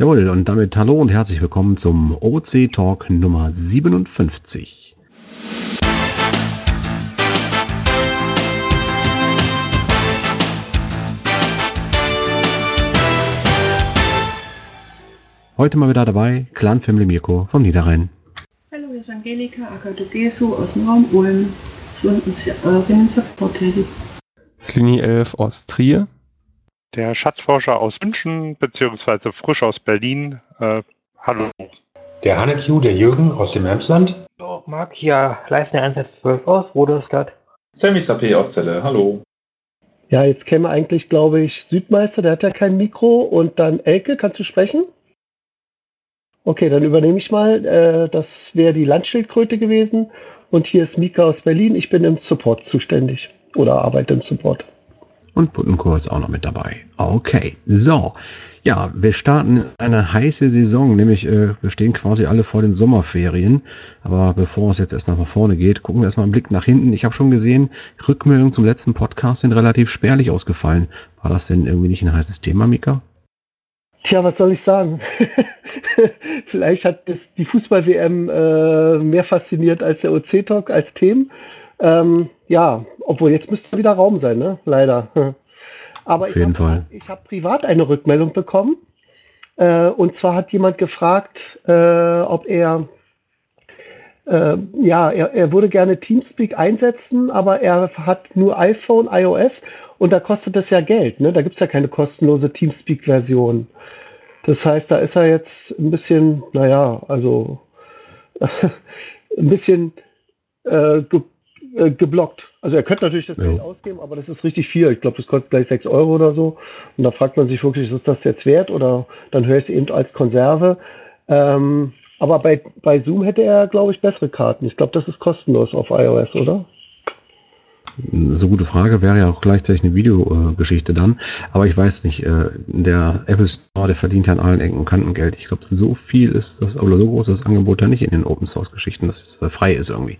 Jawohl, und damit hallo und herzlich willkommen zum OC Talk Nummer 57. Heute mal wieder dabei Clan Family Mirko vom Niederrhein. Hallo, hier ist Angelika Akadogesu aus dem Raum Ulm. Ich bin im Support tätig. Slini 11 aus Trier. Der Schatzforscher aus München, beziehungsweise frisch aus Berlin. Äh, hallo. Der Hanne Q, der Jürgen aus dem Emsland. Hallo, Marc hier, Leistner 112 aus Roderstadt. Sammy Sapé aus Celle, hallo. Ja, jetzt käme eigentlich, glaube ich, Südmeister, der hat ja kein Mikro. Und dann Elke, kannst du sprechen? Okay, dann übernehme ich mal. Äh, das wäre die Landschildkröte gewesen. Und hier ist Mika aus Berlin. Ich bin im Support zuständig oder arbeite im Support. Und Buttenchor ist auch noch mit dabei. Okay, so. Ja, wir starten eine heiße Saison, nämlich äh, wir stehen quasi alle vor den Sommerferien. Aber bevor es jetzt erst nach vorne geht, gucken wir erstmal einen Blick nach hinten. Ich habe schon gesehen, Rückmeldungen zum letzten Podcast sind relativ spärlich ausgefallen. War das denn irgendwie nicht ein heißes Thema, Mika? Tja, was soll ich sagen? Vielleicht hat es die Fußball-WM äh, mehr fasziniert als der OC-Talk als Themen. Ähm, ja, obwohl jetzt müsste wieder Raum sein, ne? Leider. Aber Auf jeden ich habe hab privat eine Rückmeldung bekommen. Äh, und zwar hat jemand gefragt, äh, ob er äh, ja, er, er würde gerne Teamspeak einsetzen, aber er hat nur iPhone, iOS und da kostet das ja Geld. Ne? Da gibt es ja keine kostenlose Teamspeak-Version. Das heißt, da ist er jetzt ein bisschen, naja, also ein bisschen äh, äh, geblockt. Also er könnte natürlich das ja. Geld ausgeben, aber das ist richtig viel. Ich glaube, das kostet gleich 6 Euro oder so. Und da fragt man sich wirklich, ist das jetzt wert? Oder dann höre ich es eben als Konserve. Ähm, aber bei, bei Zoom hätte er, glaube ich, bessere Karten. Ich glaube, das ist kostenlos auf iOS, oder? So gute Frage wäre ja auch gleichzeitig eine Videogeschichte dann. Aber ich weiß nicht, äh, der Apple Store, der verdient ja an allen Ecken und Kanten Geld. Ich glaube, so viel ist das, oder so groß ist das Angebot ja nicht in den Open Source Geschichten, dass es äh, frei ist irgendwie.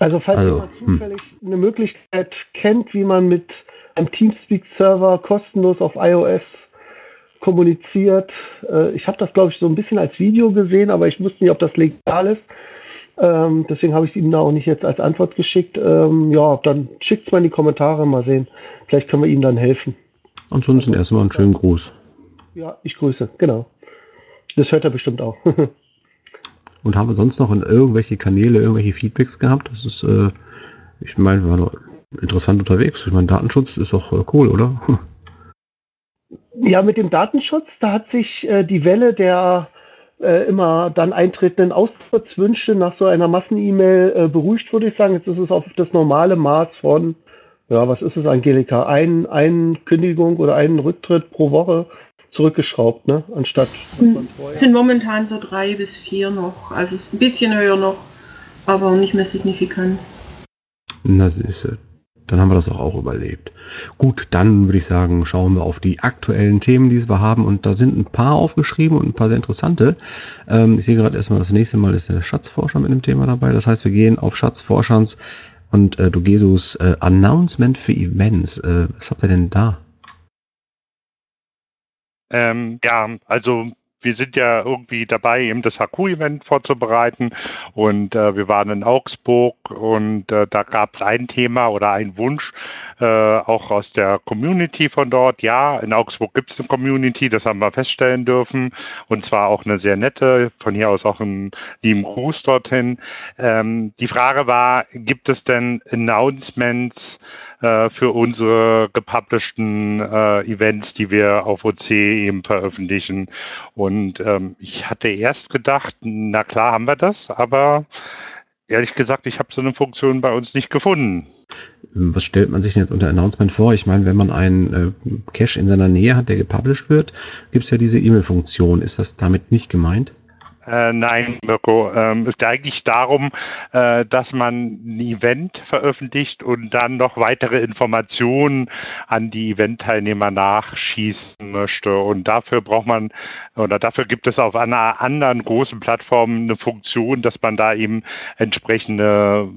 Also, falls also, jemand hm. zufällig hm. eine Möglichkeit kennt, wie man mit einem Teamspeak-Server kostenlos auf iOS kommuniziert. Äh, ich habe das, glaube ich, so ein bisschen als Video gesehen, aber ich wusste nicht, ob das legal ist. Ähm, deswegen habe ich es ihm da auch nicht jetzt als Antwort geschickt. Ähm, ja, dann schickt es mal in die Kommentare, mal sehen. Vielleicht können wir ihm dann helfen. Ansonsten erstmal einen schönen Gruß. Ja, ich grüße, genau. Das hört er bestimmt auch. Und haben wir sonst noch in irgendwelche Kanäle irgendwelche Feedbacks gehabt? Das ist, äh, ich meine, wir waren interessant unterwegs. Ich meine, Datenschutz ist doch äh, cool, oder? Ja, mit dem Datenschutz, da hat sich äh, die Welle der äh, immer dann eintretenden Austrittswünsche nach so einer Massen-E-Mail äh, beruhigt, würde ich sagen. Jetzt ist es auf das normale Maß von, ja, was ist es, Angelika? Ein, ein Kündigung oder einen Rücktritt pro Woche zurückgeschraubt, ne? Anstatt. Sind, sind momentan so drei bis vier noch. Also es ist ein bisschen höher noch, aber nicht mehr signifikant. Na, siehste. Dann haben wir das auch, auch überlebt. Gut, dann würde ich sagen, schauen wir auf die aktuellen Themen, die wir haben. Und da sind ein paar aufgeschrieben und ein paar sehr interessante. Ähm, ich sehe gerade erstmal, das nächste Mal ist der Schatzforscher mit dem Thema dabei. Das heißt, wir gehen auf Schatzforschers und äh, Dogesus äh, Announcement für Events. Äh, was habt ihr denn da? Ähm, ja, also wir sind ja irgendwie dabei, eben das HQ-Event vorzubereiten und äh, wir waren in Augsburg und äh, da gab es ein Thema oder ein Wunsch, äh, auch aus der Community von dort. Ja, in Augsburg gibt es eine Community, das haben wir feststellen dürfen und zwar auch eine sehr nette, von hier aus auch einen lieben Gruß dorthin. Ähm, die Frage war, gibt es denn Announcements, äh, für unsere gepublishten äh, Events, die wir auf OC eben veröffentlichen. Und ähm, ich hatte erst gedacht, na klar haben wir das, aber ehrlich gesagt, ich habe so eine Funktion bei uns nicht gefunden. Was stellt man sich denn jetzt unter Announcement vor? Ich meine, wenn man einen äh, Cache in seiner Nähe hat, der gepublished wird, gibt es ja diese E-Mail-Funktion. Ist das damit nicht gemeint? Äh, nein, Mirko. Ähm, es geht eigentlich darum, äh, dass man ein Event veröffentlicht und dann noch weitere Informationen an die Event-Teilnehmer nachschießen möchte. Und dafür braucht man, oder dafür gibt es auf einer anderen großen Plattform eine Funktion, dass man da eben entsprechende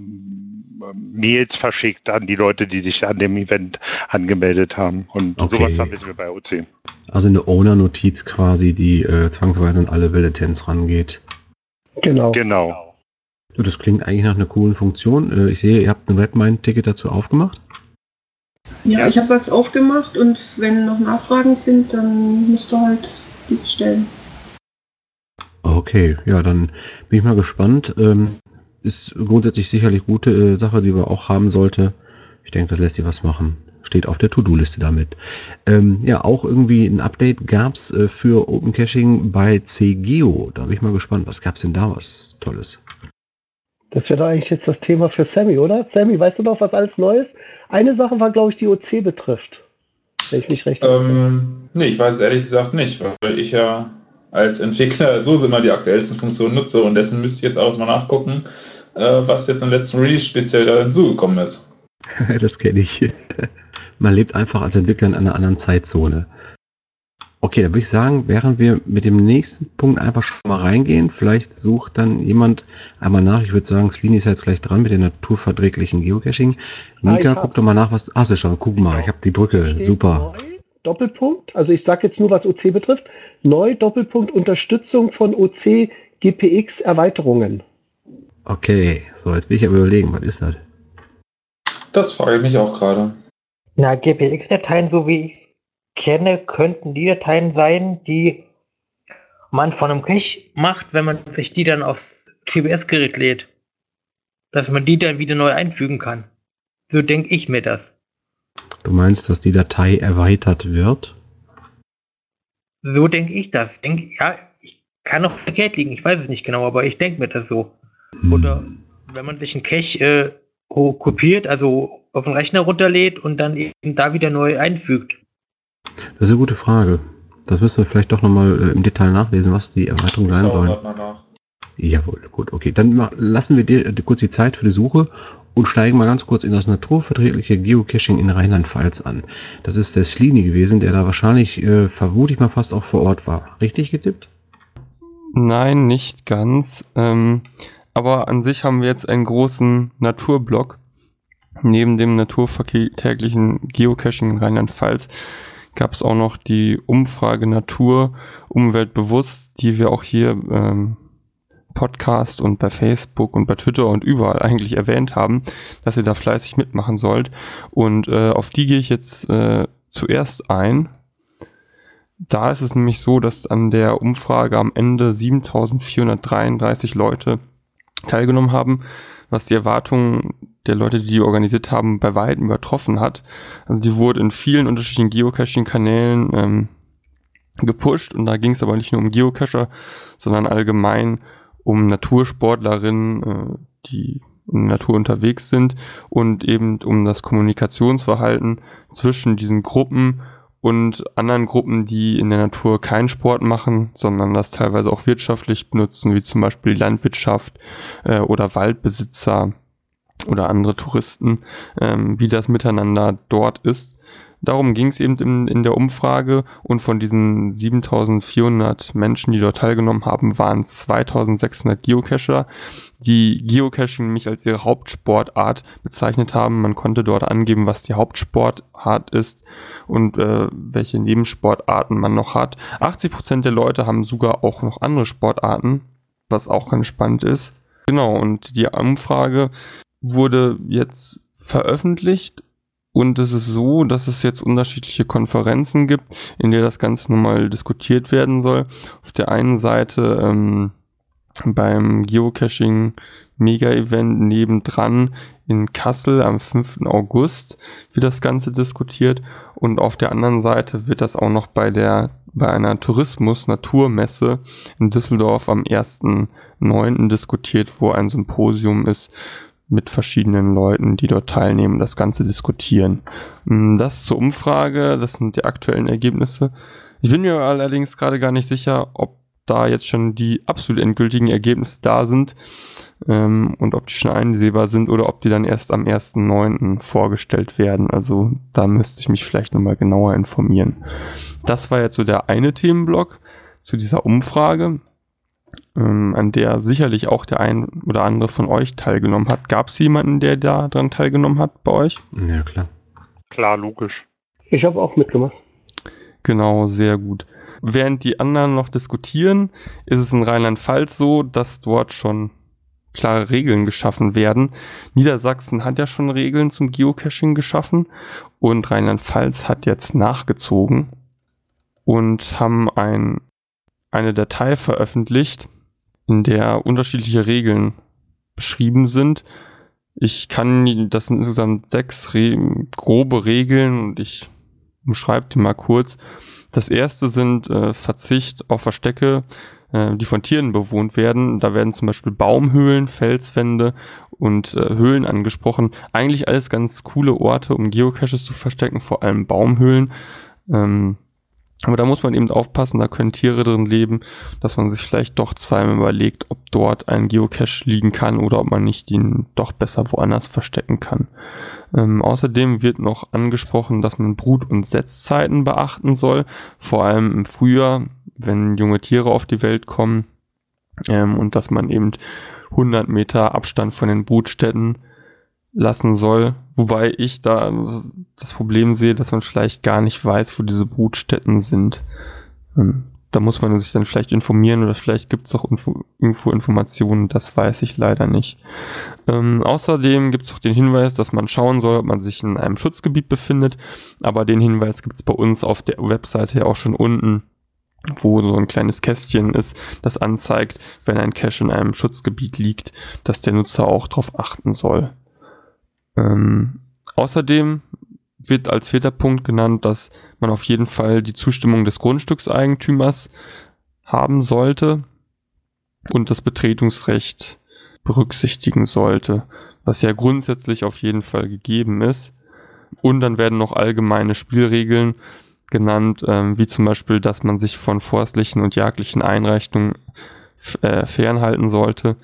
Mails verschickt an die Leute, die sich an dem Event angemeldet haben. Und Okay. sowas vermissen wir bei OC. Also eine Owner-Notiz quasi, die äh, zwangsweise an alle Bulletins rangeht. Genau. Genau. So, das klingt eigentlich nach einer coolen Funktion. Äh, ich sehe, ihr habt ein Redmine-Ticket dazu aufgemacht. Ja, ich habe was aufgemacht und wenn noch Nachfragen sind, dann musst du halt diese stellen. Okay, ja, dann bin ich mal gespannt. Ähm, ist grundsätzlich sicherlich gute äh, Sache, die wir auch haben sollte. Ich denke, das lässt sich was machen. Steht auf der To-Do-Liste damit. Ähm, ja, auch irgendwie ein Update gab's äh, für Open Caching bei CGeo. Da bin ich mal gespannt. Was gab's denn da was Tolles? Das wäre doch eigentlich jetzt das Thema für Sammy, oder? Sammy, weißt du noch, was alles Neues? Eine Sache war, glaube ich, die OC betrifft. Wenn ich mich recht. Ähm, nee, ich weiß es ehrlich gesagt nicht, weil ich ja als Entwickler so immer die aktuellsten Funktionen nutze und dessen müsste ich jetzt auch mal nachgucken, äh, was jetzt im letzten Release speziell da hinzugekommen ist. das kenne ich. Man lebt einfach als Entwickler in einer anderen Zeitzone. Okay, dann würde ich sagen, während wir mit dem nächsten Punkt einfach schon mal reingehen, vielleicht sucht dann jemand einmal nach. Ich würde sagen, Slini ist jetzt gleich dran mit dem naturverträglichen Geocaching. Ah, Mika, hab's. guck doch mal nach, was. Ach, schon, guck mal, ich habe die Brücke. Steht Super. Neu, Doppelpunkt. Also ich sage jetzt nur, was OC betrifft. Neu, Doppelpunkt, Unterstützung von OC GPX Erweiterungen. Okay, so, jetzt bin ich aber überlegen, was ist das? Das frage ich mich auch gerade. Na, GPX-Dateien, so wie ich es kenne, könnten die Dateien sein, die man von einem Cache macht, wenn man sich die dann aufs GPS-Gerät lädt. Dass man die dann wieder neu einfügen kann. So denke ich mir das. Du meinst, dass die Datei erweitert wird? So denke ich das. Denk, ja, ich kann auch verkehrt liegen, ich weiß es nicht genau, aber ich denke mir das so. Hm. Oder wenn man sich einen Cache äh, kopiert, also auf den Rechner runterlädt und dann eben da wieder neu einfügt. Das ist eine gute Frage. Das müssen wir vielleicht doch nochmal äh, im Detail nachlesen, was die Erweiterung sein soll. nach. Jawohl, gut, okay. Dann lassen wir dir äh, kurz die Zeit für die Suche und steigen mal ganz kurz in das naturverträgliche Geocaching in Rheinland-Pfalz an. Das ist der Slini gewesen, der da wahrscheinlich, äh, vermute ich mal, fast auch vor Ort war. Richtig getippt? Nein, nicht ganz. Ähm, aber an sich haben wir jetzt einen großen Naturblock. Neben dem naturvertäglichen Geocaching in Rheinland-Pfalz gab es auch noch die Umfrage Natur, Umwelt bewusst, die wir auch hier ähm, Podcast und bei Facebook und bei Twitter und überall eigentlich erwähnt haben, dass ihr da fleißig mitmachen sollt. Und äh, auf die gehe ich jetzt äh, zuerst ein. Da ist es nämlich so, dass an der Umfrage am Ende 7433 Leute teilgenommen haben, was die Erwartungen der Leute, die die organisiert haben, bei weitem übertroffen hat. Also die wurde in vielen unterschiedlichen Geocaching-Kanälen ähm, gepusht und da ging es aber nicht nur um Geocacher, sondern allgemein um Natursportlerinnen, äh, die in der Natur unterwegs sind und eben um das Kommunikationsverhalten zwischen diesen Gruppen und anderen Gruppen, die in der Natur keinen Sport machen, sondern das teilweise auch wirtschaftlich benutzen, wie zum Beispiel die Landwirtschaft äh, oder Waldbesitzer oder andere Touristen, ähm, wie das miteinander dort ist. Darum ging es eben in, in der Umfrage und von diesen 7400 Menschen, die dort teilgenommen haben, waren es 2600 Geocacher, die Geocaching nämlich als ihre Hauptsportart bezeichnet haben. Man konnte dort angeben, was die Hauptsportart ist und äh, welche Nebensportarten man noch hat. 80% der Leute haben sogar auch noch andere Sportarten, was auch ganz spannend ist. Genau, und die Umfrage wurde jetzt veröffentlicht und es ist so, dass es jetzt unterschiedliche Konferenzen gibt, in der das Ganze nochmal diskutiert werden soll. Auf der einen Seite ähm, beim Geocaching Mega-Event nebendran in Kassel am 5. August wird das Ganze diskutiert und auf der anderen Seite wird das auch noch bei der bei einer Tourismus-Naturmesse in Düsseldorf am 1.9. diskutiert, wo ein Symposium ist mit verschiedenen Leuten, die dort teilnehmen, das Ganze diskutieren. Mm, Das zur Umfrage, das sind die aktuellen Ergebnisse. Ich bin mir allerdings gerade gar nicht sicher, ob da jetzt schon die absolut endgültigen Ergebnisse da sind ähm, und ob die schon einsehbar sind oder ob die dann erst am 1.9. vorgestellt werden. Also da müsste ich mich vielleicht nochmal genauer informieren. Das war jetzt so der eine Themenblock zu dieser Umfrage. Ähm, an der sicherlich auch der ein oder andere von euch teilgenommen hat. Gab es jemanden, der da dran teilgenommen hat bei euch? Ja, klar. Klar, logisch. Ich habe auch mitgemacht. Genau, sehr gut. Während die anderen noch diskutieren, ist es in Rheinland-Pfalz so, dass dort schon klare Regeln geschaffen werden. Niedersachsen hat ja schon Regeln zum Geocaching geschaffen und Rheinland-Pfalz hat jetzt nachgezogen und haben ein, eine Datei veröffentlicht, in der unterschiedliche Regeln beschrieben sind. Ich kann, das sind insgesamt sechs Re grobe Regeln und ich umschreibe die mal kurz. Das erste sind äh, Verzicht auf Verstecke, äh, die von Tieren bewohnt werden. Da werden zum Beispiel Baumhöhlen, Felswände und äh, Höhlen angesprochen. Eigentlich alles ganz coole Orte, um Geocaches zu verstecken, vor allem Baumhöhlen. Ähm, aber da muss man eben aufpassen, da können Tiere drin leben, dass man sich vielleicht doch zweimal überlegt, ob dort ein Geocache liegen kann oder ob man nicht ihn doch besser woanders verstecken kann. Ähm, außerdem wird noch angesprochen, dass man Brut- und Setzzeiten beachten soll, vor allem im Frühjahr, wenn junge Tiere auf die Welt kommen ähm, und dass man eben 100 Meter Abstand von den Brutstätten lassen soll. Wobei ich da das Problem sehe, dass man vielleicht gar nicht weiß, wo diese Brutstätten sind. Ähm, da muss man sich dann vielleicht informieren oder vielleicht gibt es auch Info irgendwo Informationen, das weiß ich leider nicht. Ähm, außerdem gibt es auch den Hinweis, dass man schauen soll, ob man sich in einem Schutzgebiet befindet, aber den Hinweis gibt es bei uns auf der Webseite ja auch schon unten, wo so ein kleines Kästchen ist, das anzeigt, wenn ein Cache in einem Schutzgebiet liegt, dass der Nutzer auch darauf achten soll. Ähm, außerdem wird als vierter Punkt genannt, dass man auf jeden Fall die Zustimmung des Grundstückseigentümers haben sollte und das Betretungsrecht berücksichtigen sollte, was ja grundsätzlich auf jeden Fall gegeben ist. Und dann werden noch allgemeine Spielregeln genannt, ähm, wie zum Beispiel, dass man sich von forstlichen und jagdlichen Einrichtungen äh, fernhalten sollte,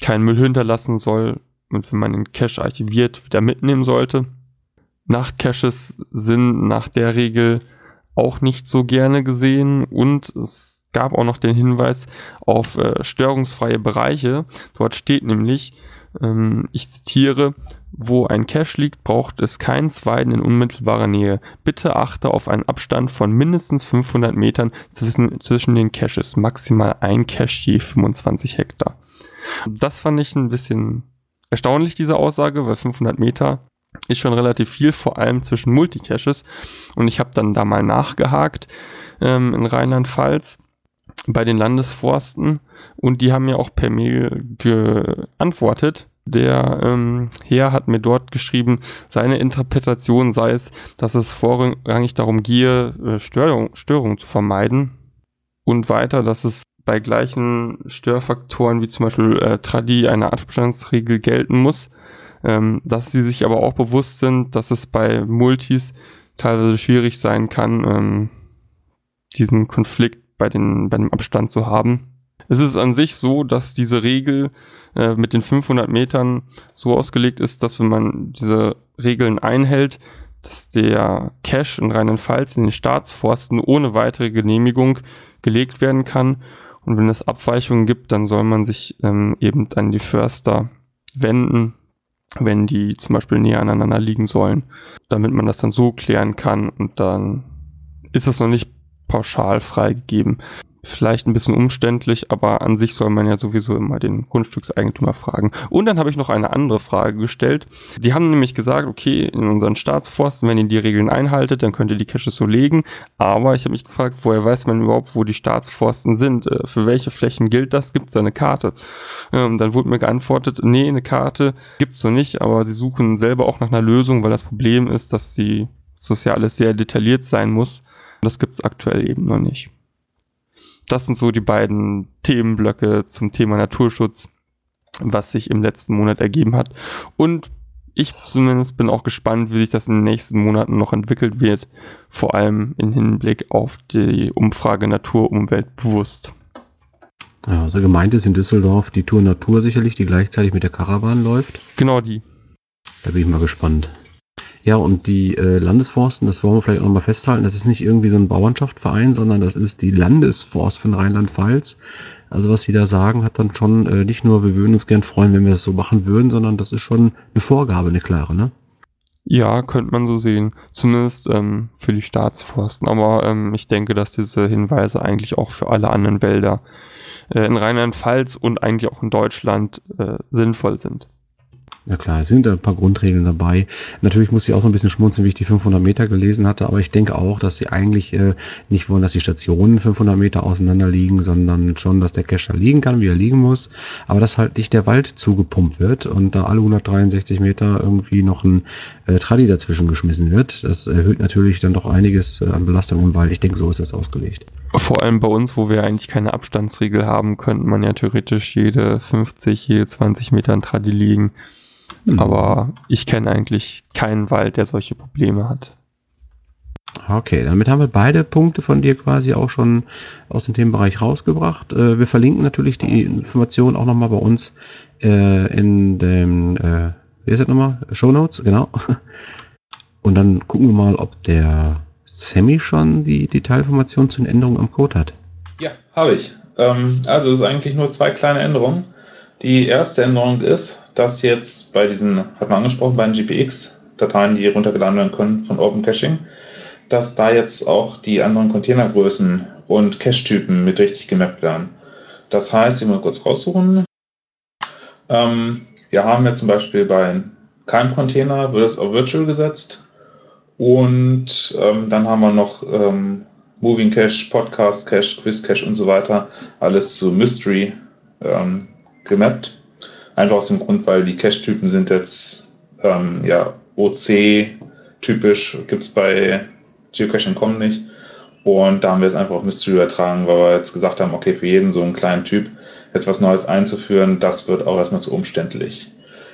keinen Müll hinterlassen soll und wenn man den Cache archiviert, wieder mitnehmen sollte. Nachtcaches sind nach der Regel auch nicht so gerne gesehen und es gab auch noch den Hinweis auf äh, störungsfreie Bereiche. Dort steht nämlich, ähm, ich zitiere, wo ein Cache liegt, braucht es kein Zweiten in unmittelbarer Nähe. Bitte achte auf einen Abstand von mindestens 500 Metern zwischen, zwischen den Caches, maximal ein Cache je 25 Hektar. Das fand ich ein bisschen erstaunlich, diese Aussage, weil 500 Meter ist schon relativ viel, vor allem zwischen Multicaches. Und ich habe dann da mal nachgehakt ähm, in Rheinland-Pfalz bei den Landesforsten und die haben mir auch per Mail geantwortet. Der ähm, Herr hat mir dort geschrieben, seine Interpretation sei es, dass es vorrangig darum gehe, äh, Störung, Störungen zu vermeiden. Und weiter, dass es bei gleichen Störfaktoren wie zum Beispiel äh, Tradi eine Abstandsregel gelten muss, ähm, dass sie sich aber auch bewusst sind, dass es bei Multis teilweise schwierig sein kann, ähm, diesen Konflikt bei, den, bei dem Abstand zu haben. Es ist an sich so, dass diese Regel äh, mit den 500 Metern so ausgelegt ist, dass wenn man diese Regeln einhält, dass der Cache in Rheinland-Pfalz in den Staatsforsten ohne weitere Genehmigung gelegt werden kann und wenn es Abweichungen gibt, dann soll man sich ähm, eben an die Förster wenden, wenn die zum Beispiel näher aneinander liegen sollen, damit man das dann so klären kann. Und dann ist es noch nicht pauschal freigegeben vielleicht ein bisschen umständlich, aber an sich soll man ja sowieso immer den Grundstückseigentümer fragen. Und dann habe ich noch eine andere Frage gestellt. Die haben nämlich gesagt, okay, in unseren Staatsforsten, wenn ihr die Regeln einhaltet, dann könnt ihr die Caches so legen. Aber ich habe mich gefragt, woher weiß man überhaupt, wo die Staatsforsten sind? Äh, für welche Flächen gilt das? Gibt es da eine Karte? Ähm, dann wurde mir geantwortet, nee, eine Karte gibt es so nicht, aber sie suchen selber auch nach einer Lösung, weil das Problem ist, dass sie, dass das ja alles sehr detailliert sein muss. Das gibt es aktuell eben noch nicht das sind so die beiden Themenblöcke zum Thema Naturschutz, was sich im letzten Monat ergeben hat. Und ich zumindest bin auch gespannt, wie sich das in den nächsten Monaten noch entwickelt wird, vor allem im Hinblick auf die Umfrage Natur, Umwelt bewusst. Ja, also gemeint ist in Düsseldorf die Tour Natur sicherlich, die gleichzeitig mit der Karawan läuft. Genau die. Da bin ich mal gespannt. Ja, und die äh, Landesforsten, das wollen wir vielleicht auch nochmal festhalten, das ist nicht irgendwie so ein Bauernschaftsverein, sondern das ist die Landesforst von Rheinland-Pfalz. Also was sie da sagen, hat dann schon äh, nicht nur, wir würden uns gern freuen, wenn wir das so machen würden, sondern das ist schon eine Vorgabe, eine klare, ne? Ja, könnte man so sehen. Zumindest ähm, für die Staatsforsten. Aber ähm, ich denke, dass diese Hinweise eigentlich auch für alle anderen Wälder äh, in Rheinland-Pfalz und eigentlich auch in Deutschland äh, sinnvoll sind. Ja klar, es sind ein paar Grundregeln dabei. Natürlich muss ich auch so ein bisschen schmunzeln, wie ich die 500 Meter gelesen hatte, aber ich denke auch, dass sie eigentlich äh, nicht wollen, dass die Stationen 500 Meter auseinander liegen, sondern schon, dass der da liegen kann, wie er liegen muss, aber dass halt nicht der Wald zugepumpt wird und da alle 163 Meter irgendwie noch ein äh, Tradi dazwischen geschmissen wird. Das erhöht natürlich dann doch einiges äh, an Belastung im Wald. Ich denke, so ist das ausgelegt. Vor allem bei uns, wo wir eigentlich keine Abstandsregel haben, könnte man ja theoretisch jede 50, jede 20 Meter ein Tradi liegen. Hm. Aber ich kenne eigentlich keinen Wald, der solche Probleme hat. Okay, damit haben wir beide Punkte von dir quasi auch schon aus dem Themenbereich rausgebracht. Äh, wir verlinken natürlich die Informationen auch nochmal bei uns äh, in dem, äh, wie ist das nochmal? Show Notes, genau. Und dann gucken wir mal, ob der Sammy schon die Detailinformationen zu den Änderungen am Code hat. Ja, habe ich. Ähm, also es ist eigentlich nur zwei kleine Änderungen. Die erste Änderung ist, dass jetzt bei diesen, hat man angesprochen, bei den GPX-Dateien, die runtergeladen werden können von Open Caching, dass da jetzt auch die anderen Containergrößen und Cache-Typen mit richtig gemappt werden. Das heißt, ich muss kurz raussuchen. Ähm, wir haben jetzt zum Beispiel bei keinem Container wird es auf Virtual gesetzt. Und ähm, dann haben wir noch ähm, Moving Cache, Podcast Cache, Quiz Cache und so weiter. Alles zu Mystery ähm, gemappt. Einfach aus dem Grund, weil die Cache-Typen sind jetzt ähm, ja, OC-typisch, gibt es bei Geocaching.com nicht. Und da haben wir es einfach auf Mystery übertragen, weil wir jetzt gesagt haben, okay, für jeden so einen kleinen Typ jetzt was Neues einzuführen, das wird auch erstmal zu umständlich.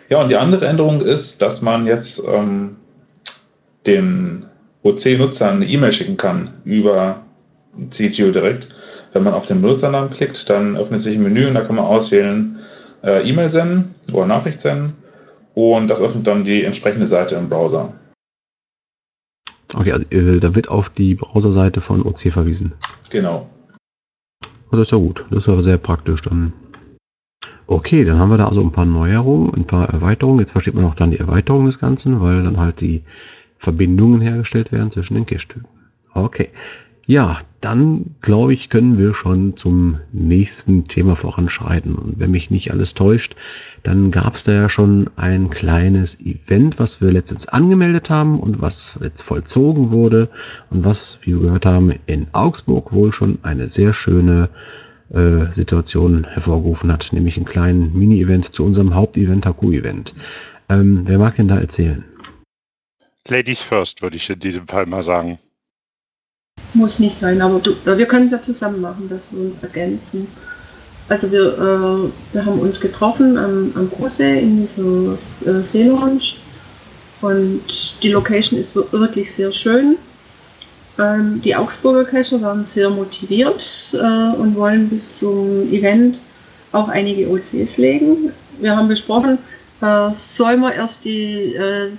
Ja, und die andere Änderung ist, dass man jetzt ähm, den OC-Nutzern eine E-Mail schicken kann über CGO direkt. Wenn man auf den Benutzernamen klickt, dann öffnet sich ein Menü und da kann man auswählen, äh, E-Mail senden oder Nachricht senden und das öffnet dann die entsprechende Seite im Browser. Okay, also äh, da wird auf die Browserseite von OC verwiesen. Genau. Das ist ja gut. Das ist aber sehr praktisch dann. Okay, dann haben wir da also ein paar Neuerungen, ein paar Erweiterungen. Jetzt versteht man auch dann die Erweiterung des Ganzen, weil dann halt die Verbindungen hergestellt werden zwischen den Cache-Typen. Okay. Ja, dann glaube ich, können wir schon zum nächsten Thema voranschreiten. Und wenn mich nicht alles täuscht, dann gab es da ja schon ein kleines Event, was wir letztens angemeldet haben und was jetzt vollzogen wurde und was, wie wir gehört haben, in Augsburg wohl schon eine sehr schöne äh, Situation hervorgerufen hat, nämlich einen kleinen Mini-Event zu unserem Hauptevent, Haku-Event. Ähm, wer mag denn da erzählen? Ladies first, würde ich in diesem Fall mal sagen. Muss nicht sein, aber du, äh, wir können es ja zusammen machen, dass wir uns ergänzen. Also wir, äh, wir haben uns getroffen am, am Großsee in dieser äh, Seelounge und die Location ist wirklich sehr schön. Ähm, die Augsburger Cacher waren sehr motiviert äh, und wollen bis zum Event auch einige OCs legen. Wir haben besprochen, äh, soll man erst die, äh,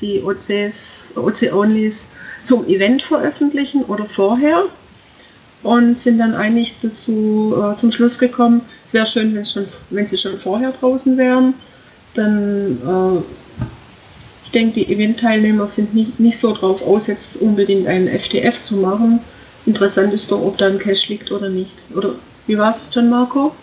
die OCs, OC-Onlys zum Event veröffentlichen oder vorher und sind dann eigentlich dazu äh, zum Schluss gekommen, es wäre schön, wenn, schon, wenn sie schon vorher draußen wären. Dann, äh, ich denke, die Event-Teilnehmer sind nicht, nicht so drauf aus, jetzt unbedingt einen FTF zu machen. Interessant ist doch, ob da ein Cache liegt oder nicht. Oder wie war es, John Marco?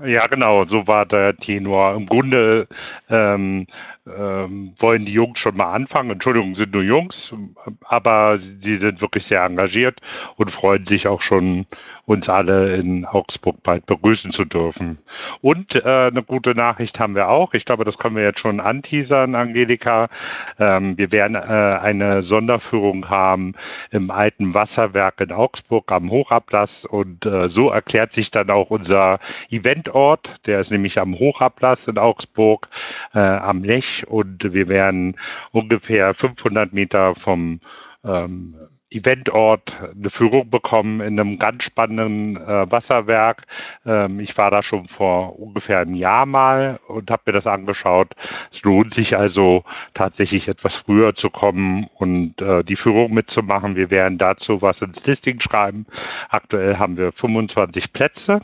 Ja, genau, so war der Tenor. Im Grunde ähm, ähm, wollen die Jungs schon mal anfangen. Entschuldigung, sind nur Jungs, aber sie sind wirklich sehr engagiert und freuen sich auch schon, uns alle in Augsburg bald begrüßen zu dürfen. Und äh, eine gute Nachricht haben wir auch. Ich glaube, das können wir jetzt schon anteasern, Angelika. Ähm, wir werden äh, eine Sonderführung haben im alten Wasserwerk in Augsburg am Hochablass und äh, so erklärt sich dann auch unser Eventort. Der ist nämlich am Hochablass in Augsburg, äh, am Lech und wir werden ungefähr 500 Meter vom ähm, Eventort eine Führung bekommen in einem ganz spannenden äh, Wasserwerk. Ähm, ich war da schon vor ungefähr einem Jahr mal und habe mir das angeschaut. Es lohnt sich also tatsächlich etwas früher zu kommen und äh, die Führung mitzumachen. Wir werden dazu was ins Listing schreiben. Aktuell haben wir 25 Plätze.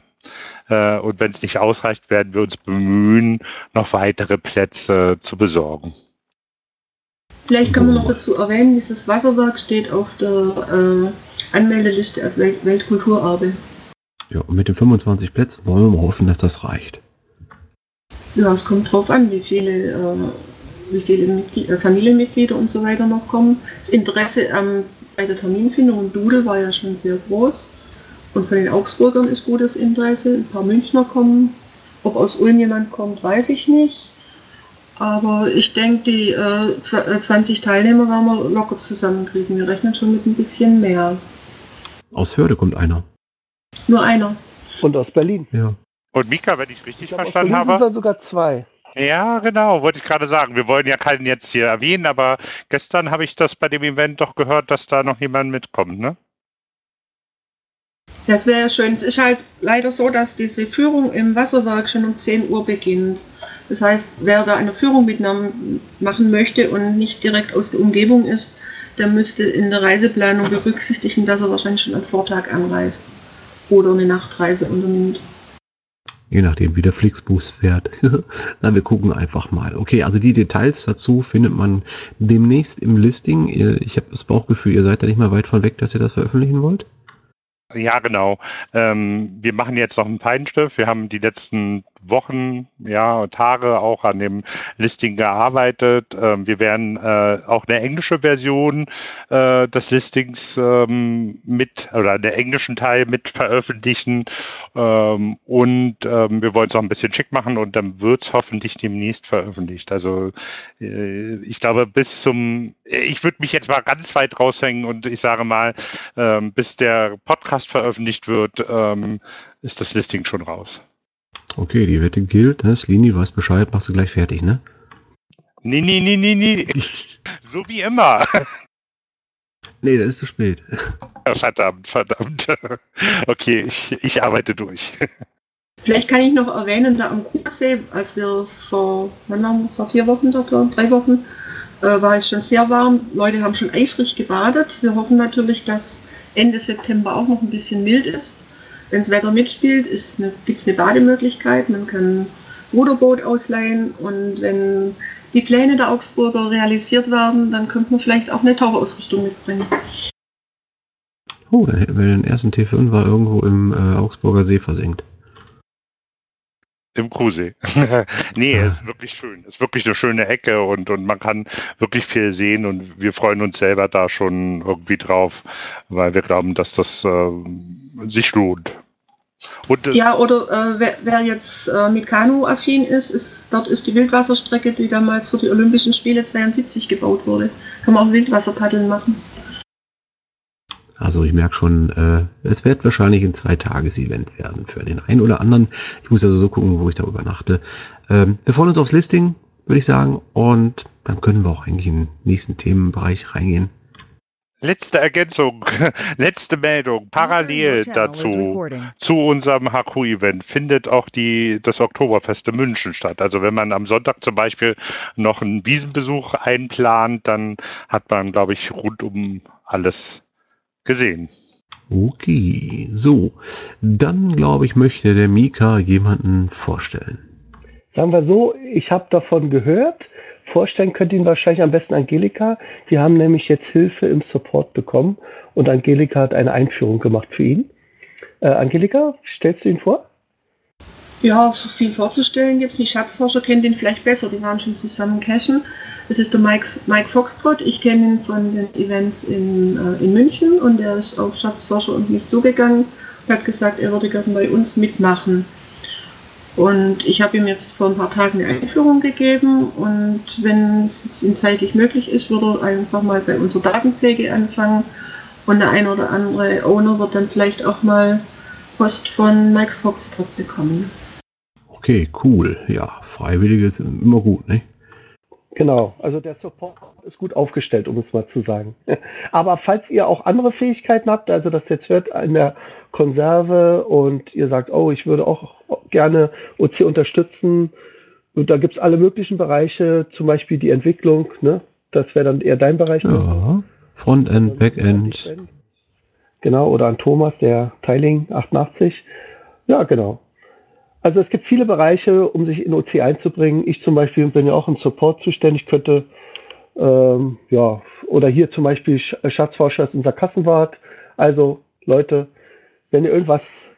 Äh, und wenn es nicht ausreicht, werden wir uns bemühen, noch weitere Plätze zu besorgen. Vielleicht kann man noch dazu erwähnen, dieses Wasserwerk steht auf der äh, Anmeldeliste als Welt Weltkulturerbe. Ja, und mit den 25 Plätzen wollen wir mal hoffen, dass das reicht. Ja, es kommt drauf an, wie viele, äh, wie viele Mitglied äh, Familienmitglieder und so weiter noch kommen. Das Interesse ähm, bei der Terminfindung im Dudel war ja schon sehr groß. Und von den Augsburgern ist gutes Interesse. Ein paar Münchner kommen. Ob aus Ulm jemand kommt, weiß ich nicht. Aber ich denke, die äh, 20 Teilnehmer werden wir locker zusammenkriegen. Wir rechnen schon mit ein bisschen mehr. Aus Hörde kommt einer. Nur einer. Und aus Berlin. Ja. Und Mika, wenn ich richtig Ich glaub, aus verstanden Berlin habe. sind wir sogar zwei. Ja, genau, wollte ich gerade sagen. Wir wollen ja keinen jetzt hier erwähnen, aber gestern habe ich das bei dem Event doch gehört, dass da noch jemand mitkommt, ne? Das wäre ja schön. Es ist halt leider so, dass diese Führung im Wasserwerk schon um 10 Uhr beginnt. Das heißt, wer da eine Führung mitmachen möchte und nicht direkt aus der Umgebung ist, der müsste in der Reiseplanung berücksichtigen, dass er wahrscheinlich schon am Vortag anreist oder eine Nachtreise unternimmt. Je nachdem, wie der Flixbus fährt. Na, wir gucken einfach mal. Okay, also die Details dazu findet man demnächst im Listing. Ich habe das Bauchgefühl, ihr seid da nicht mehr weit von weg, dass ihr das veröffentlichen wollt. Ja, genau. Ähm, wir machen jetzt noch einen Feinstift. Wir haben die letzten Wochen, ja, Tage auch an dem Listing gearbeitet. Ähm, wir werden äh, auch eine englische Version äh, des Listings ähm, mit oder der englischen Teil mit veröffentlichen. Ähm, und ähm, wir wollen es auch ein bisschen schick machen und dann wird es hoffentlich demnächst veröffentlicht. Also äh, ich glaube, bis zum, ich würde mich jetzt mal ganz weit raushängen und ich sage mal, ähm, bis der Podcast veröffentlicht wird, ähm, ist das Listing schon raus. Okay, die Wette gilt. Ne? Slini weiß Bescheid, machst du gleich fertig, ne? Nee, nee, nee, nee, nee. So wie immer. nee, das ist zu spät. Verdammt, verdammt. Okay, ich, ich arbeite durch. Vielleicht kann ich noch erwähnen, da am Kuhsee, als wir vor, wir? vor vier Wochen dort waren, drei Wochen, äh, war es schon sehr warm. Leute haben schon eifrig gebadet. Wir hoffen natürlich, dass Ende September auch noch ein bisschen mild ist. Wenn das Wetter mitspielt, gibt es eine Bademöglichkeit. Man kann Ruderboot ausleihen und wenn die Pläne der Augsburger realisiert werden, dann könnte man vielleicht auch eine Taucherausrüstung mitbringen. Oh, dann hätten wir den ersten T5 war irgendwo im äh, Augsburger See versenkt. Im Krusee. nee, es ist wirklich schön. Es ist wirklich eine schöne Ecke und, und man kann wirklich viel sehen und wir freuen uns selber da schon irgendwie drauf, weil wir glauben, dass das äh, sich lohnt. Und, äh, ja, oder äh, wer, wer, jetzt äh, mit Kanu affin ist, ist, dort ist die Wildwasserstrecke, die damals für die Olympischen Spiele 72 gebaut wurde. Kann man auch Wildwasserpaddeln machen. Also ich merke schon, äh, es wird wahrscheinlich ein Zwei-Tages-Event werden für den einen oder anderen. Ich muss also so gucken, wo ich da übernachte. Ähm, wir freuen uns aufs Listing, würde ich sagen. Und dann können wir auch eigentlich in den nächsten Themenbereich reingehen. Letzte Ergänzung, letzte Meldung. Parallel dazu, zu unserem HQ-Event findet auch die, das Oktoberfest in München statt. Also wenn man am Sonntag zum Beispiel noch einen Wiesenbesuch einplant, dann hat man, glaube ich, rundum alles gesehen. Okay, so. Dann, glaube ich, möchte der Mika jemanden vorstellen. Sagen wir so, ich habe davon gehört. Vorstellen könnte ihn wahrscheinlich am besten Angelika. Wir haben nämlich jetzt Hilfe im Support bekommen und Angelika hat eine Einführung gemacht für ihn. Äh, Angelika, stellst du ihn vor? Ja, so viel vorzustellen gibt es nicht. Schatzforscher kennen den vielleicht besser, die waren schon zusammen cashen. Das ist der Mike, Mike Foxtrott. Ich kenne ihn von den Events in, äh, in München und er ist auf Schatzforscher und mich zugegangen und hat gesagt, er würde gerne bei uns mitmachen. Und ich habe ihm jetzt vor ein paar Tagen eine Einführung gegeben und wenn es ihm zeitlich möglich ist, würde er einfach mal bei unserer Datenpflege anfangen und der ein oder andere Owner wird dann vielleicht auch mal Post von Mike Foxtrott bekommen. Okay, cool. Ja, Freiwillige ist immer gut, ne? Genau, also der Support ist gut aufgestellt, um es mal zu sagen. Aber falls ihr auch andere Fähigkeiten habt, also das jetzt hört in der Konserve und ihr sagt, oh, ich würde auch gerne OC unterstützen, und da gibt es alle möglichen Bereiche, zum Beispiel die Entwicklung, ne? das wäre dann eher dein Bereich. Ne? Ja. Frontend, Backend. Genau, oder an Thomas, der Tiling 88. Ja, genau. Also es gibt viele Bereiche, um sich in OC einzubringen. Ich zum Beispiel bin ja auch im Support zuständig, könnte ähm, ja, oder hier zum Beispiel Schatzforscher ist unser Kassenwart. Also Leute, wenn ihr irgendwas,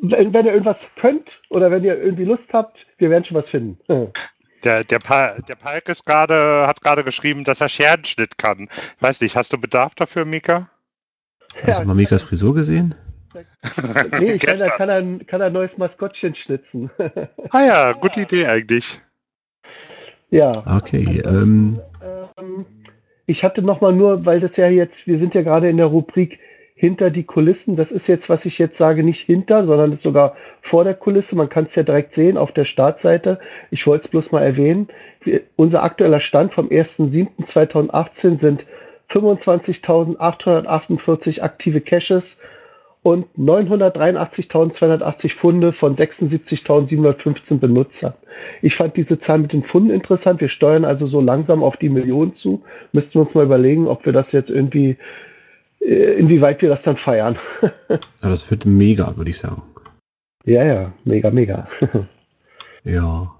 wenn, wenn ihr irgendwas könnt oder wenn ihr irgendwie Lust habt, wir werden schon was finden. Der, der, pa der Palk ist grade, hat gerade geschrieben, dass er Scherenschnitt kann. Ich weiß nicht, hast du Bedarf dafür, Mika? Hast du mal Mikas Frisur gesehen? Nee, ich kann, kann, ein, kann ein neues Maskottchen schnitzen. ah ja, gute Idee eigentlich. Ja. Okay. Ähm, ähm, ich hatte noch mal nur, weil das ja jetzt, wir sind ja gerade in der Rubrik hinter die Kulissen. Das ist jetzt, was ich jetzt sage, nicht hinter, sondern ist sogar vor der Kulisse. Man kann es ja direkt sehen auf der Startseite. Ich wollte es bloß mal erwähnen. Wir, unser aktueller Stand vom 1.7.2018 sind 25.848 aktive Caches und 983.280 Funde von 76.715 Benutzern. Ich fand diese Zahl mit den Funden interessant. Wir steuern also so langsam auf die Million zu. Müssten wir uns mal überlegen, ob wir das jetzt irgendwie, inwieweit wir das dann feiern. ja, das wird mega, würde ich sagen. Ja, ja, mega, mega. ja.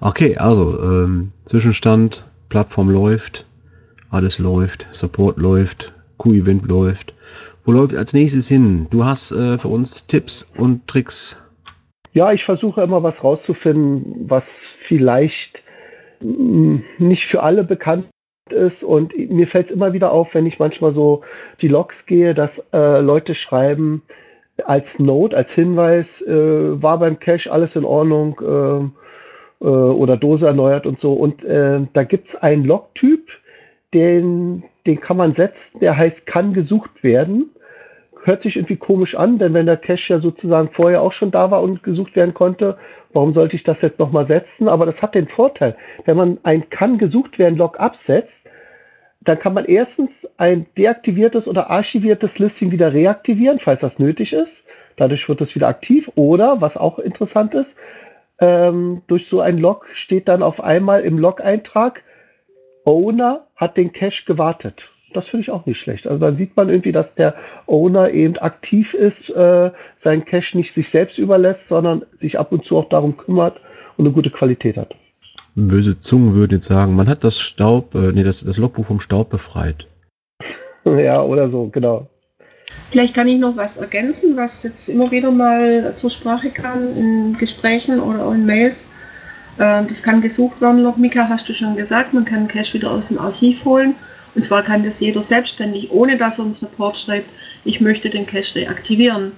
Okay, also ähm, Zwischenstand, Plattform läuft, alles läuft, Support läuft, Q-Event läuft. Wo läuft als nächstes hin? Du hast äh, für uns Tipps und Tricks. Ja, ich versuche immer was rauszufinden, was vielleicht mh, mm, nicht für alle bekannt ist. Und mir fällt es immer wieder auf, wenn ich manchmal so die Logs gehe, dass äh, Leute schreiben als Note, als Hinweis, äh, war beim Cache alles in Ordnung äh, äh, oder Dose erneuert und so. Und äh, da gibt es einen Log-Typ, den, den kann man setzen, der heißt kann gesucht werden hört sich irgendwie komisch an, denn wenn der Cache ja sozusagen vorher auch schon da war und gesucht werden konnte, warum sollte ich das jetzt nochmal setzen? Aber das hat den Vorteil, wenn man ein kann gesucht werden Log absetzt, dann kann man erstens ein deaktiviertes oder archiviertes Listing wieder reaktivieren, falls das nötig ist. Dadurch wird es wieder aktiv. Oder, was auch interessant ist, ähm, durch so ein Log steht dann auf einmal im Log-Eintrag, Owner hat den Cache gewartet. Das finde ich auch nicht schlecht. Also dann sieht man irgendwie, dass der Owner eben aktiv ist, äh, seinen Cache nicht sich selbst überlässt, sondern sich ab und zu auch darum kümmert und eine gute Qualität hat. Böse Zungen würden jetzt sagen, man hat das Staub, äh, nee, das, das Logbuch vom Staub befreit. ja, oder so, genau. Vielleicht kann ich noch was ergänzen, was jetzt immer wieder mal zur Sprache kam in Gesprächen oder in Mails. Äh, das kann gesucht werden, Log Mika, hast du schon gesagt, man kann Cache wieder aus dem Archiv holen und zwar kann das jeder selbstständig, ohne dass er einen Support schreibt, ich möchte den Cache reaktivieren.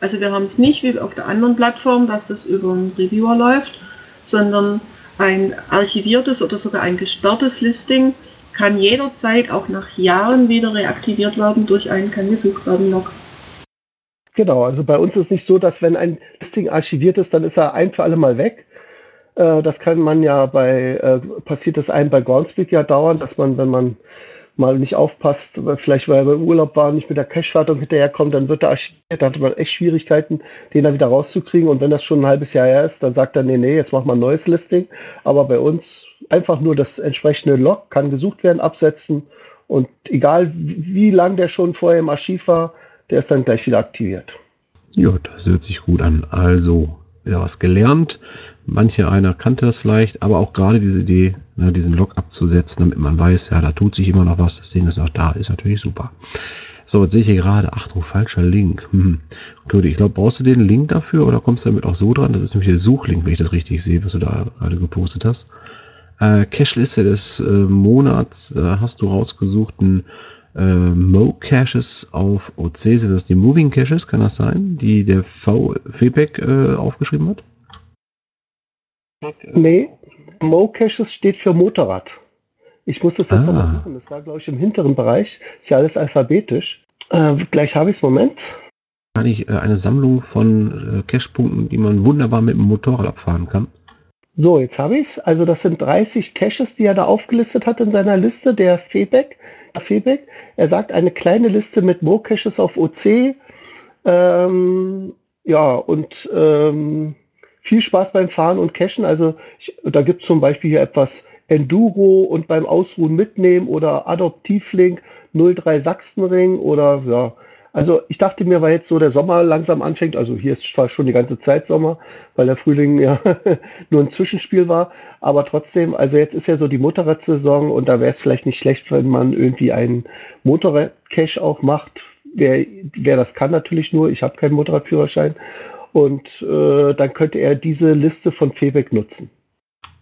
Also wir haben es nicht wie auf der anderen Plattform, dass das über einen Reviewer läuft, sondern ein archiviertes oder sogar ein gesperrtes Listing kann jederzeit auch nach Jahren wieder reaktiviert werden durch einen kann gesucht werden Log. Genau, also bei uns ist es nicht so, dass wenn ein Listing archiviert ist, dann ist er ein für alle Mal weg. Äh, das kann man ja bei, äh, passiert das einem bei Groundspeak ja dauern, dass man, wenn man mal nicht aufpasst, vielleicht weil er im Urlaub war, nicht mit der Cache-Wartung hinterherkommt, dann wird er archiviert. Da hatte man echt Schwierigkeiten, den dann wieder rauszukriegen. Und wenn das schon ein halbes Jahr her ist, dann sagt er, nee, nee, jetzt machen wir ein neues Listing. Aber bei uns einfach nur das entsprechende Log kann gesucht werden, absetzen. Und egal wie lang der schon vorher im Archiv war, der ist dann gleich wieder aktiviert. Ja, das hört sich gut an. Also wieder was gelernt. Manche einer kannte das vielleicht, aber auch gerade diese Idee, ne, diesen Log abzusetzen, damit man weiß, ja, da tut sich immer noch was, das Ding ist noch da, ist natürlich super. So, jetzt sehe ich hier gerade, Achtung, falscher Link. Hm. Gut, ich glaube, brauchst du den Link dafür oder kommst du damit auch so dran? Das ist nämlich der Suchlink, wenn ich das richtig sehe, was du da gerade gepostet hast. Äh, Cache-Liste des äh, Monats, da hast du rausgesucht ein äh, Mo-Caches auf OC. Sind das die Moving Caches, kann das sein, die der v äh, aufgeschrieben hat? Nee, Mo-Caches steht für Motorrad. Ich muss das jetzt ah. nochmal suchen. Das war, glaube ich, im hinteren Bereich. Ist ja alles alphabetisch. Äh, gleich habe ich es. Moment. Kann ich äh, eine Sammlung von äh, Cache-Punkten, die man wunderbar mit dem Motorrad abfahren kann? So, jetzt habe ich es. Also das sind 30 Caches, die er da aufgelistet hat in seiner Liste, der Febeck. Er sagt eine kleine Liste mit Mo-Caches auf OC. Ähm, ja, und ähm, viel Spaß beim Fahren und Cachen. Also ich, da gibt es zum Beispiel hier etwas Enduro und beim Ausruhen mitnehmen oder Adoptivlink 03 Sachsenring oder ja. Also ich dachte mir, weil jetzt so der Sommer langsam anfängt, also hier ist zwar schon die ganze Zeit Sommer, weil der Frühling ja nur ein Zwischenspiel war, aber trotzdem, also jetzt ist ja so die Motorradsaison und da wäre es vielleicht nicht schlecht, wenn man irgendwie einen Motorrad-Cache auch macht. Wer, wer das kann natürlich nur, ich habe keinen Motorradführerschein. Und äh, dann könnte er diese Liste von Febeck nutzen.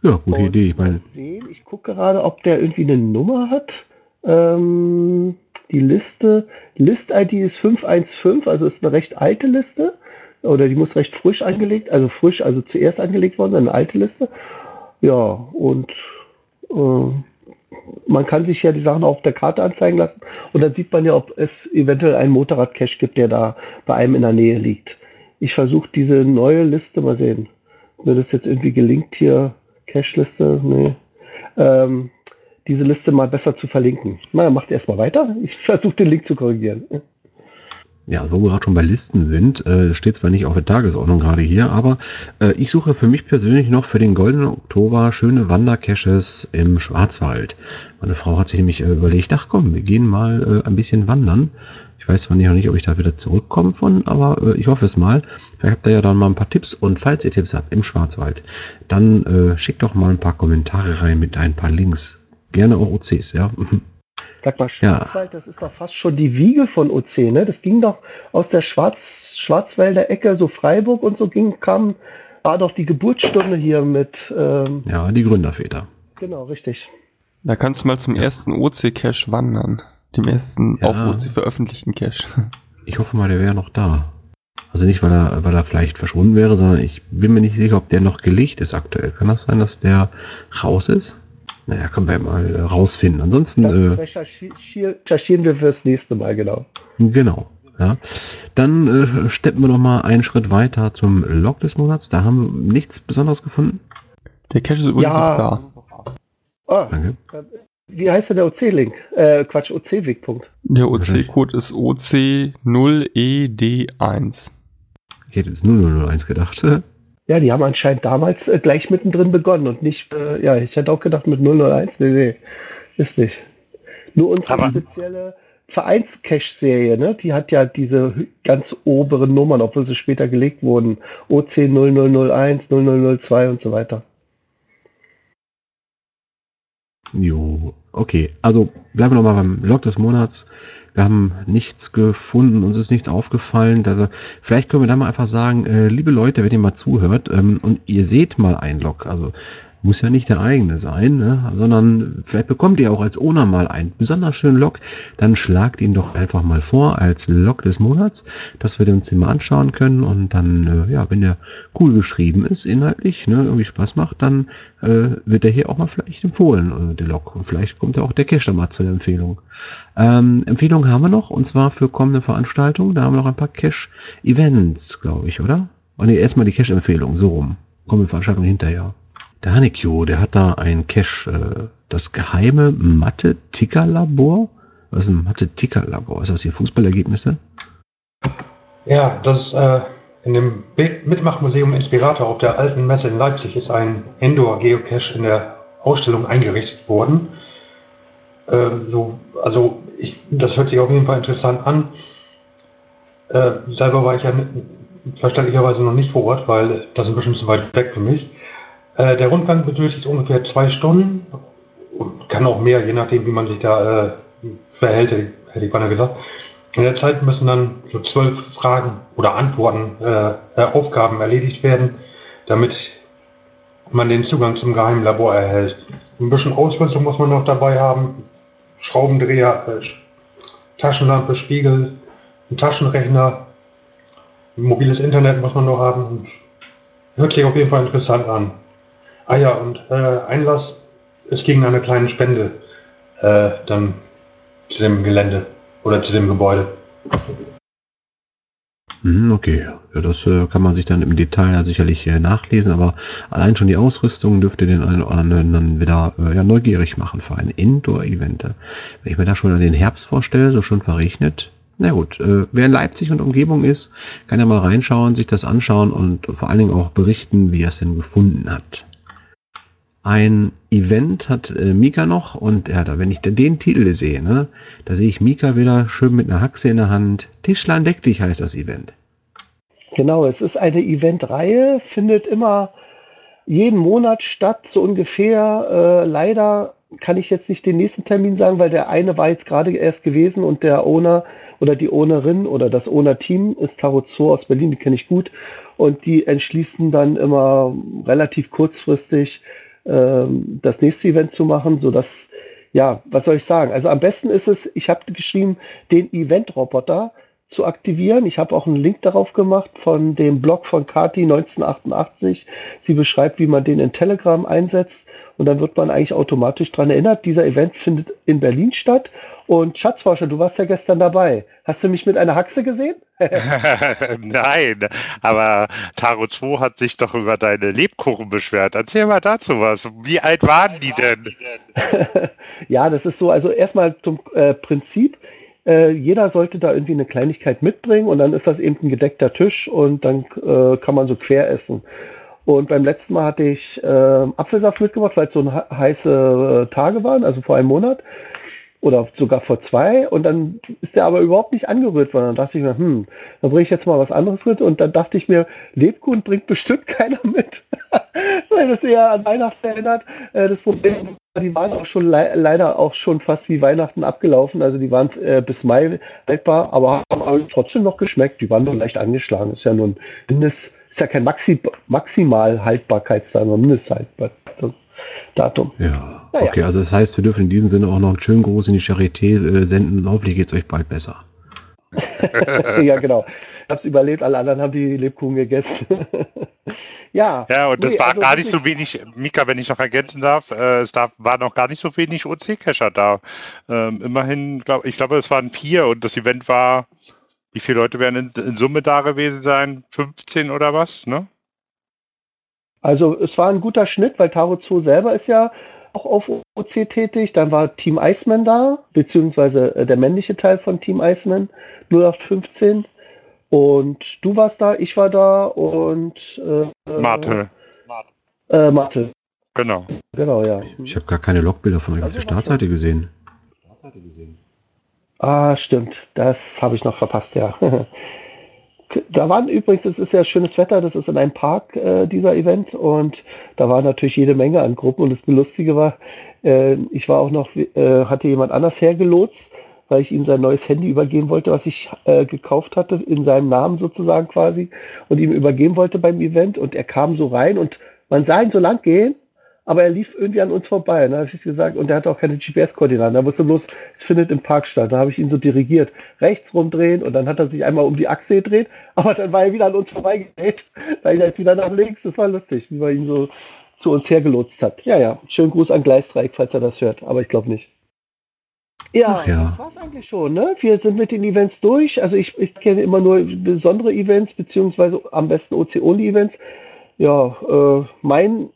Ja, gute Und Idee. Ich meine, sehen, ich gucke gerade, ob der irgendwie eine Nummer hat. Ähm, die Liste, List-ID ist 515, also ist eine recht alte Liste. Oder die muss recht frisch angelegt, also frisch, also zuerst angelegt worden sein, eine alte Liste. Ja, und äh, man kann sich ja die Sachen auf der Karte anzeigen lassen. Und dann sieht man ja, ob es eventuell einen Motorrad-Cache gibt, der da bei einem in der Nähe liegt. Ich versuche diese neue Liste, mal sehen. Mir das jetzt irgendwie gelingt hier, Cache-Liste, nee. Ähm, diese Liste mal besser zu verlinken. Na, macht erstmal weiter. Ich versuche den Link zu korrigieren. ja, wo wir gerade schon bei Listen sind, äh, steht zwar nicht auf der Tagesordnung gerade hier, aber äh, ich suche für mich persönlich noch für den goldenen Oktober schöne Wandercaches im Schwarzwald. Meine Frau hat sich nämlich äh, überlegt, ach komm, wir gehen mal äh, ein bisschen wandern. Ich weiß zwar nicht, nicht, ob ich da wieder zurückkomme von, aber äh, ich hoffe es mal. Vielleicht habt ihr ja dann mal ein paar Tipps und falls ihr Tipps habt im Schwarzwald, dann äh, schickt doch mal ein paar Kommentare rein mit ein paar Links. Gerne auch OCs, ja. Sag mal, Schwarzwald, das ist doch fast schon die Wiege von OC, ne? Das ging doch aus der Schwarz, Schwarzwälder Ecke, so Freiburg und so ging, kam, war doch die Geburtsstunde hier mit. Ähm, Ja, die Gründerväter. genau, richtig. Da kannst du mal zum ersten OC-Cache wandern. Dem ersten Ja. auf OC veröffentlichten Cache. Ich hoffe mal, der wäre noch da. Also nicht, weil er, weil er vielleicht verschwunden wäre, sondern ich bin mir nicht sicher, ob der noch gelegt ist aktuell. Kann das sein, dass der raus ist? Naja, können wir ja mal äh, rausfinden. Ansonsten, Das äh, recherchier- recherchieren wir fürs nächste Mal, genau. genau. Ja. Dann äh, steppen wir noch mal einen Schritt weiter zum Log des Monats. Da haben wir nichts Besonderes gefunden. Der Cache ist übrigens Ja. da. Ah, Danke. wie heißt denn der OC-Link? Äh, Quatsch, OC-Wegpunkt. Der. OC-Code ist E OC0ED1. Ich hätte jetzt 0001 gedacht. Ja, die haben anscheinend damals äh, gleich mittendrin begonnen und nicht, äh, ja, ich hätte auch gedacht mit 001. Nee, nee, ist nicht. Nur unsere Aber- spezielle Vereins-Cache-Serie, ne? die hat ja diese ganz oberen Nummern, obwohl sie später gelegt wurden. OC 0001, 0002 und so weiter. Jo, okay. Also bleiben wir nochmal beim Log des Monats. Wir haben nichts gefunden, uns ist nichts aufgefallen. Da, vielleicht können wir da mal einfach sagen, äh, liebe Leute, wenn ihr mal zuhört ähm, und ihr seht mal ein Log, also muss ja nicht der eigene sein, ne? sondern vielleicht bekommt ihr auch als Owner mal einen besonders schönen Log, dann schlagt ihn doch einfach mal vor als Log des Monats, dass wir uns den mal anschauen können und dann, äh, ja, wenn der cool geschrieben ist, inhaltlich, ne, irgendwie Spaß macht, dann äh, wird er hier auch mal vielleicht empfohlen, äh, der Log. Und vielleicht kommt ja auch der Cache mal zu der Empfehlung. Ähm, Empfehlungen haben wir noch, und zwar für kommende Veranstaltungen. Da haben wir noch ein paar Cache-Events, glaube ich, oder? Oh nee, erstmal die Cache-Empfehlung, so rum. Kommende Veranstaltung hinterher. Der Hanekyo, der hat da ein Cache, äh, das geheime Mathe-Ticker-Labor. Was ist ein Mathe-Ticker-Labor? Ist das hier Fußballergebnisse? Ja, das ist, äh, in dem Mitmachmuseum Inspirator auf der alten Messe in Leipzig ist ein Indoor-Geocache in der Ausstellung eingerichtet worden. Äh, so, also ich, das hört sich auf jeden Fall interessant an. Äh, selber war ich ja verständlicherweise noch nicht vor Ort, weil das ein bisschen zu weit weg für mich. Äh, der Rundgang benötigt ungefähr zwei Stunden und kann auch mehr, je nachdem, wie man sich da äh, verhält, hätte ich- beinahe gesagt. In der Zeit müssen dann so zwölf Fragen oder Antworten, äh, äh, Aufgaben erledigt werden, damit man den Zugang zum geheimen Labor erhält. Ein bisschen Ausrüstung muss man noch dabei haben. Schraubendreher, äh, Sch- Taschenlampe, Spiegel, ein Taschenrechner, ein mobiles Internet muss man noch haben. Hört sich auf jeden Fall interessant an. Ah ja, und äh, Einlass ist gegen eine kleine Spende äh, dann zu dem Gelände oder zu dem Gebäude. Mhm, Okay, ja, das äh, kann man sich dann im Detail ja sicherlich äh, nachlesen, aber allein schon die Ausrüstung dürfte den einen oder anderen dann wieder äh, ja, neugierig machen für ein Indoor-Event. Wenn ich mir da schon an den Herbst vorstelle, so schon verregnet, na gut, äh, wer in Leipzig und Umgebung ist, kann ja mal reinschauen, sich das anschauen und vor allen Dingen auch berichten, wie er es denn gefunden hat. Ein Event hat äh, Mika noch und ja, da, wenn ich den Titel sehe, ne, da sehe ich Mika wieder schön mit einer Haxe in der Hand. Tischlein deck dich heißt das Event. Genau, es ist eine Eventreihe, findet immer jeden Monat statt, so ungefähr. Äh, leider kann ich jetzt nicht den nächsten Termin sagen, weil der eine war jetzt gerade erst gewesen und der Owner oder die Ownerin oder das Owner-Team ist Tarot Zoo aus Berlin, die kenne ich gut. Und die entschließen dann immer relativ kurzfristig das nächste Event zu machen, sodass, ja, was soll ich sagen? Also am besten ist es, ich habe geschrieben, den Event-Roboter zu aktivieren. Ich habe auch einen Link darauf gemacht von dem Blog von Kati 1988. Sie beschreibt, wie man den in Telegram einsetzt und dann wird man eigentlich automatisch daran erinnert. Dieser Event findet in Berlin statt und Schatzforscher, du warst ja gestern dabei. Hast du mich mit einer Haxe gesehen? Nein, aber Taro 2 hat sich doch über deine Lebkuchen beschwert. Erzähl mal dazu was. Wie alt waren die denn? ja, das ist so, also erstmal zum äh, Prinzip. Äh, jeder sollte da irgendwie eine Kleinigkeit mitbringen und dann ist das eben ein gedeckter Tisch und dann äh, kann man so quer essen. Und beim letzten Mal hatte ich äh, Apfelsaft mitgebracht, weil es so he- heiße äh, Tage waren, also vor einem Monat oder sogar vor zwei. Und dann ist der aber überhaupt nicht angerührt worden. Dann dachte ich mir, hm, dann bringe ich jetzt mal was anderes mit. Und dann dachte ich mir, Lebkuchen bringt bestimmt keiner mit, weil das eher an Weihnachten erinnert. Äh, das Problem die waren auch schon lei- leider auch schon fast wie Weihnachten abgelaufen. Also die waren äh, bis Mai haltbar, aber haben trotzdem noch geschmeckt. Die waren nur leicht angeschlagen. Ist ja nur ein Mindest, ist ja kein Maxi maximal Haltbarkeitsdatum, sondern Mindesthaltbarkeitsdatum. Ja. Naja. Okay, also das heißt, wir dürfen in diesem Sinne auch noch einen schönen Gruß in die Charité äh, senden. Hoffentlich geht es euch bald besser. ja, genau. Ich habe es überlebt, alle anderen haben die Lebkuchen gegessen. ja. Ja, und das Nee, war also gar nicht so wenig, Mika, wenn ich noch ergänzen darf, äh, es darf, war noch gar nicht so wenig OC-Cacher da. Ähm, immerhin, glaub, ich glaube, es waren vier und das Event war, wie viele Leute werden in, in Summe da gewesen sein? 15 oder was, ne? Also es war ein guter Schnitt, weil Taro Zoo selber ist ja auch auf OC tätig. Dann war Team Iceman da, beziehungsweise äh, der männliche Teil von Team Iceman, 0815. Und du warst da, ich war da und äh, Mate, Äh, Mathe, genau. genau, ja. Ich habe gar keine Logbilder von euch auf Also der war Startseite gesehen. Ah, stimmt. Das habe ich noch verpasst, ja. Da waren übrigens, es ist ja schönes Wetter, das ist in einem Park, äh, dieser Event, und da war natürlich jede Menge an Gruppen. Und das Lustige war, äh, ich war auch noch, äh, hatte jemand anders hergelotst, weil ich ihm sein neues Handy übergeben wollte, was ich äh, gekauft hatte, in seinem Namen sozusagen quasi, und ihm übergeben wollte beim Event. Und er kam so rein und man sah ihn so lang gehen, aber er lief irgendwie an uns vorbei. Und da habe ich gesagt, und er hatte auch keine GPS-Koordinaten. Er wusste bloß, es findet im Park statt. Da habe ich ihn so dirigiert, rechts rumdrehen und dann hat er sich einmal um die Achse gedreht, aber dann war er wieder an uns vorbeigedreht. Da ich jetzt wieder nach links. Das war lustig, wie man ihn so zu uns hergelotst hat. Ja, ja. Schönen Gruß an Gleisdreieck, falls er das hört, aber ich glaube nicht. Ja, ja. das war's eigentlich schon, ne? Wir sind mit den Events durch. Also ich, ich kenne immer nur besondere Events, beziehungsweise am besten OC-Only-Events. Ja, äh, mein,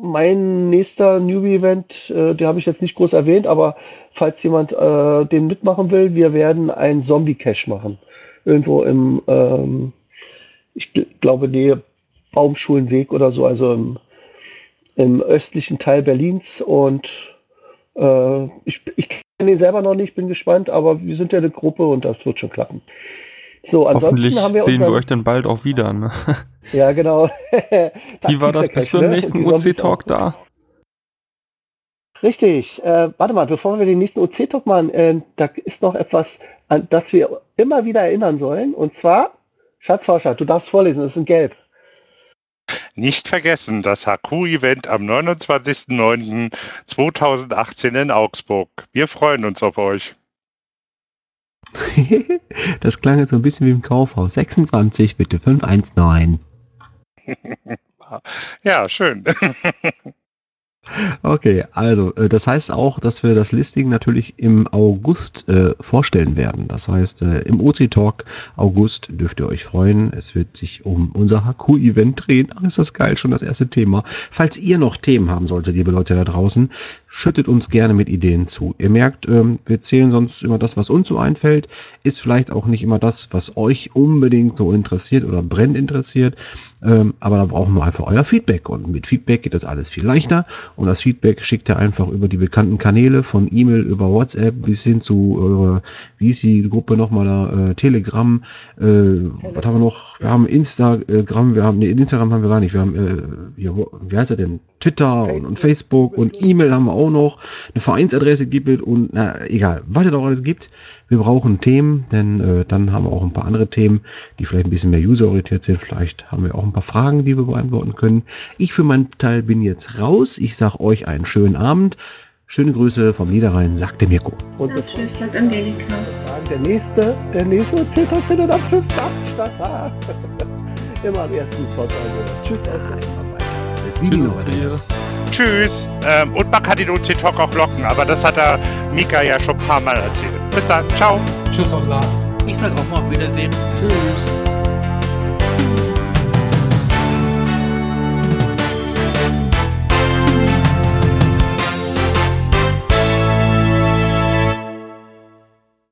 mein nächster Newbie-Event, äh, den habe ich jetzt nicht groß erwähnt, aber falls jemand äh, den mitmachen will, wir werden einen Zombie-Cache machen. Irgendwo im, ähm, ich gl- glaube, Nähe Baumschulenweg oder so, also im, im östlichen Teil Berlins. Und äh, ich, ich kenne ihn selber noch nicht, bin gespannt, aber wir sind ja eine Gruppe und das wird schon klappen. So, ansonsten Hoffentlich haben wir sehen wir euch dann bald auch wieder. Ne? Ja, genau. Wie war das bis zum Cache, ne? nächsten OC-Talk da? Richtig. Äh, warte mal, bevor wir den nächsten OC-Talk machen, äh, da ist noch etwas, an das wir immer wieder erinnern sollen. Und zwar, Schatzforscher, du darfst vorlesen, das ist in Gelb. Nicht vergessen, das HQ-Event am 29.09.2018 in Augsburg. Wir freuen uns auf euch. das klang jetzt so ein bisschen wie im Kaufhaus. 26, bitte 519. Ja, schön. Okay, also äh, das heißt auch, dass wir das Listing natürlich im August äh, vorstellen werden. Das heißt, äh, im OC Talk August dürft ihr euch freuen. Es wird sich um unser HQ-Event drehen. Ach, ist das geil, schon das erste Thema. Falls ihr noch Themen haben solltet, liebe Leute da draußen, schüttet uns gerne mit Ideen zu. Ihr merkt, ähm, wir zählen sonst immer das, was uns so einfällt. Ist vielleicht auch nicht immer das, was euch unbedingt so interessiert oder brennt interessiert. Ähm, aber da brauchen wir einfach euer Feedback. Und mit Feedback geht das alles viel leichter. Und das Feedback schickt ihr einfach über die bekannten Kanäle von E-Mail über WhatsApp bis hin zu eurer, wie ist die Gruppe nochmal da, äh, Telegram, äh, was haben wir noch? Wir haben Instagram, wir haben, nee, Instagram haben wir gar nicht, wir haben, äh, wie, wie heißt er denn? Twitter und, und Facebook und E-Mail haben wir auch noch, eine Vereinsadresse gibt es und na, egal, was es auch alles gibt. Wir brauchen Themen, denn äh, dann haben wir auch ein paar andere Themen, die vielleicht ein bisschen mehr userorientiert sind. Vielleicht haben wir auch ein paar Fragen, die wir beantworten können. Ich für meinen Teil bin jetzt raus. Ich sage euch einen schönen Abend. Schöne Grüße vom Niederrhein, sagte Mirko. Und Ja, tschüss, sagt Angelika. der nächste, der nächste Zitter findet am 5. statt. Immer am ersten. Also. Tschüss aus der Es liebe Tschüss. Ähm, und man kann den OC-Talk auch locken, aber das hat der Mika ja schon ein paar Mal erzählt. Bis dann. Ciao. Tschüss aus Lars. Ich sag auch mal auf Wiedersehen. Tschüss.